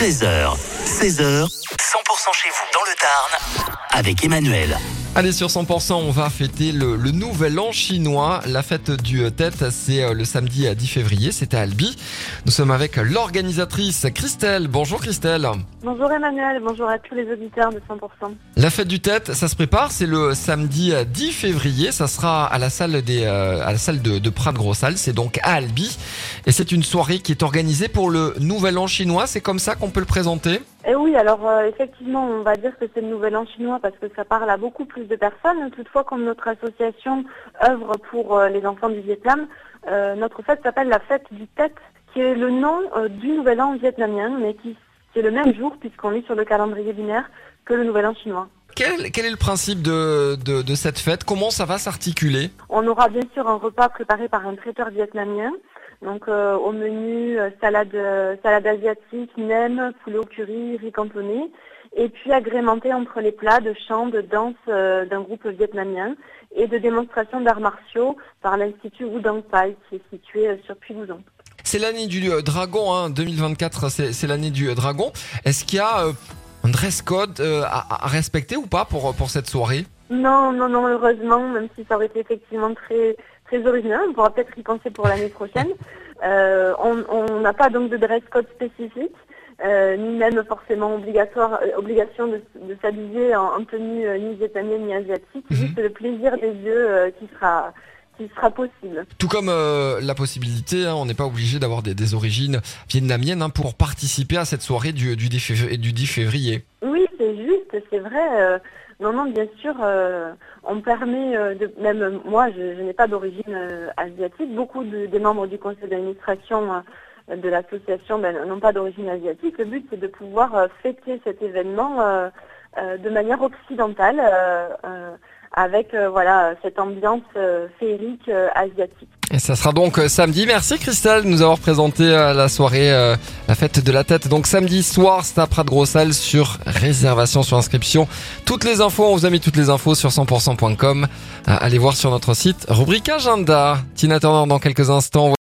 13h, 16h, 100% chez vous dans le Tarn avec Emmanuel. Allez, sur 100%, on va fêter le, le nouvel an chinois. La fête du Tête, c'est euh, le samedi à 10 février, c'est à Albi. Nous sommes avec l'organisatrice Christelle. Bonjour Christelle. Bonjour Emmanuel, bonjour à tous les auditeurs de 100%. La fête du Tête, ça se prépare, c'est le samedi à 10 février. Ça sera à la salle, des, euh, à la salle de, de Prat Grosse-Salle, c'est donc à Albi. Et c'est une soirée qui est organisée pour le nouvel an chinois, c'est comme ça qu'on peut le présenter? Et oui, alors euh, effectivement, on va dire que c'est le nouvel an chinois parce que ça parle à beaucoup plus de personnes. Toutefois, comme notre association œuvre pour euh, les enfants du Vietnam, euh, notre fête s'appelle la fête du Tête, qui est le nom du nouvel an vietnamien, mais qui, qui est le même jour puisqu'on est sur le calendrier lunaire que le nouvel an chinois. quel, quel est le principe de, de, de cette fête? Comment ça va s'articuler? On aura bien sûr un repas préparé par un traiteur vietnamien. Donc euh, au menu euh, salade euh, salade asiatique, nem, poulet au curry, riz cantonné, et puis agrémenté entre les plats de chant, de danse euh, d'un groupe vietnamien et de démonstration d'arts martiaux par l'institut Wudang Pai qui est situé sur Puy-Louzon. C'est l'année du dragon, hein, 2024, c'est l'année du dragon. Est-ce qu'il y a euh, un dress code euh, à, à respecter ou pas pour, pour cette soirée? Non, non, non, heureusement, même si ça aurait été effectivement très très original, on pourra peut-être y penser pour l'année prochaine. Euh, on n'a pas donc de dress code spécifique, euh, ni même forcément obligatoire, euh, obligation de, de s'habiller en, en tenue ni vietnamienne ni asiatique, Mhm. juste le plaisir des yeux qui sera qui sera possible. Tout comme euh, la possibilité, hein, on n'est pas obligé d'avoir des, des origines vietnamiennes hein, pour participer à cette soirée du, du, 10 fév- du 10 février. Oui, c'est juste, c'est vrai. euh, non, non, bien sûr, euh, on permet, euh, même moi, je, n'ai pas d'origine asiatique. Beaucoup de- des membres du conseil d'administration de l'association ben, n'ont pas d'origine asiatique. Le but, c'est de pouvoir fêter cet événement de manière occidentale, avec euh, voilà cette ambiance euh, féerique euh, asiatique. Et ça sera donc samedi. Merci Christelle de nous avoir présenté la soirée, la fête de la tête. Donc samedi soir, c'est à Prat de Grosse-Salle sur réservation, sur inscription. Toutes les infos, on vous a mis toutes les infos sur 100%.com. Euh, allez voir sur notre site rubrique agenda. Tina Turner dans quelques instants.